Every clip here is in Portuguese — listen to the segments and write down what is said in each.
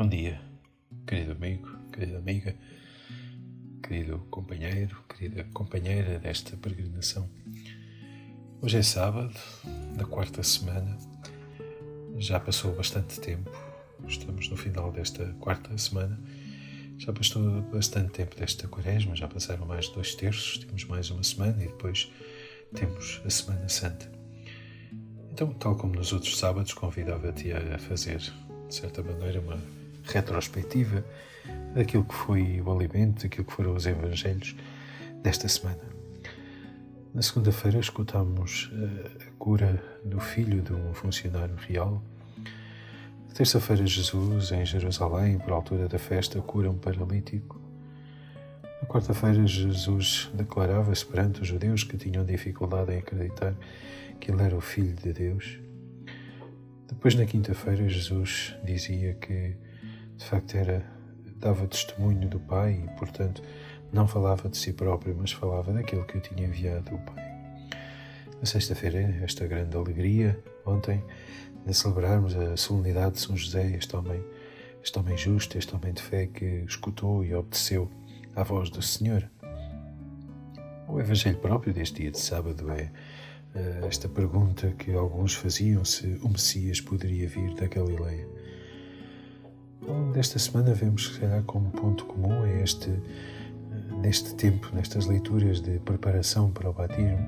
Bom dia, querido amigo, querida amiga, querido companheiro, querida companheira desta peregrinação. Hoje é sábado, da quarta semana, já passou bastante tempo, estamos no final desta quarta semana, já passou bastante tempo desta quaresma, já passaram mais de dois terços, temos mais uma semana e depois temos a Semana Santa. Então, tal como nos outros sábados, convidava-te a fazer, de certa maneira, uma retrospectiva daquilo que foi o alimento, daquilo que foram os evangelhos desta semana. Na segunda-feira escutámos eh, a cura do filho de um funcionário real. Na terça-feira, Jesus, em Jerusalém, por altura da festa, cura um paralítico. Na quarta-feira, Jesus declarava-se perante os judeus que tinham dificuldade em acreditar que ele era o Filho de Deus. Depois, na quinta-feira, Jesus dizia que de facto era dava testemunho do Pai e, portanto, não falava de si próprio, mas falava daquilo que eu tinha enviado o Pai. Na sexta-feira, esta grande alegria, ontem, de celebrarmos a solenidade de São José, este homem, este homem justo, este homem de fé que escutou e obedeceu à voz do Senhor. O Evangelho próprio deste dia de sábado é uh, esta pergunta que alguns faziam se o Messias poderia vir da Galileia. Desta semana vemos, se calhar, como ponto comum é este, neste tempo, nestas leituras de preparação para o batismo,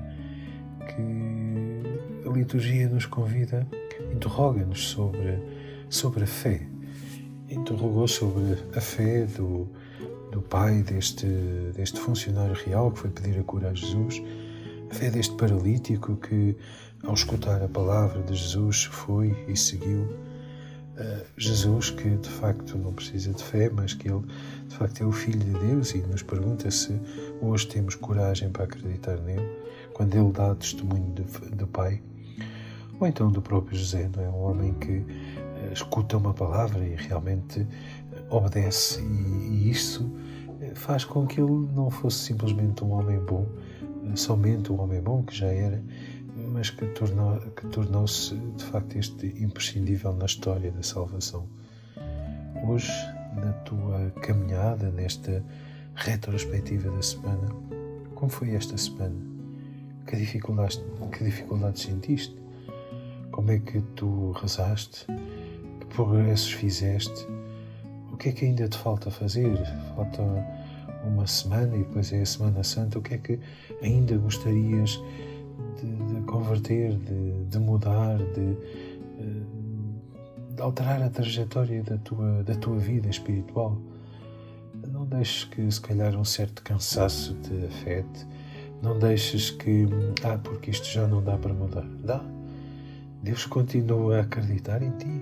que a liturgia nos convida, interroga-nos sobre, sobre a fé. Interrogou sobre a fé do, do pai deste, deste funcionário real que foi pedir a cura a Jesus, a fé deste paralítico que, ao escutar a palavra de Jesus, foi e seguiu Jesus, que de facto não precisa de fé, mas que ele de facto é o Filho de Deus e nos pergunta se hoje temos coragem para acreditar nele, quando ele dá testemunho do, Pai. Ou então do próprio José, não é? Um homem que uh, escuta uma palavra e realmente uh, obedece, e, e isso faz com que ele não fosse simplesmente um homem bom, somente um homem bom, que já era, mas que tornou, que tornou-se de facto este imprescindível na história da salvação. Hoje, na tua caminhada, nesta retrospectiva da semana, como foi esta semana? Que dificuldades, que dificuldades sentiste? Como é que tu rezaste? Que progressos fizeste? O que é que ainda te falta fazer? Falta uma semana e depois é a Semana Santa. O que é que ainda gostarias de, de converter, de, de mudar, de, de, alterar a trajetória da tua, da tua vida espiritual. Não deixes que, se calhar, um certo cansaço te afete. Não deixes que, ah, porque isto já não dá para mudar. Dá. Deus continua a acreditar em ti.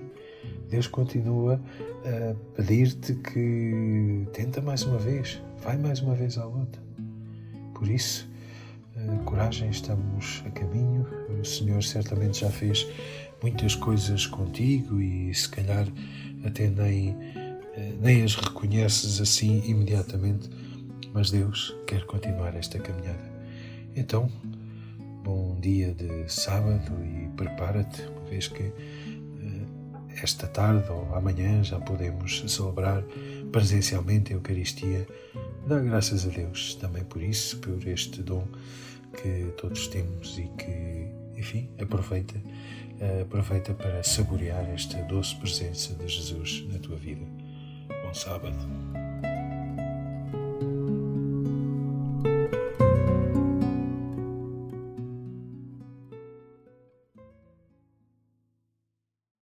Deus continua a pedir-te que tenta mais uma vez, vai mais uma vez à luta. Por isso, coragem, estamos a caminho. O Senhor certamente já fez muitas coisas contigo e se calhar até nem, eh, nem as reconheces assim imediatamente, mas Deus quer continuar esta caminhada. Então, bom dia de sábado e prepara-te, uma vez que eh, esta tarde ou amanhã já podemos celebrar presencialmente a Eucaristia. Dá graças a Deus também por isso, por este dom que todos temos e que, enfim, aproveita, aproveita para saborear esta doce presença de Jesus na tua vida. Bom sábado.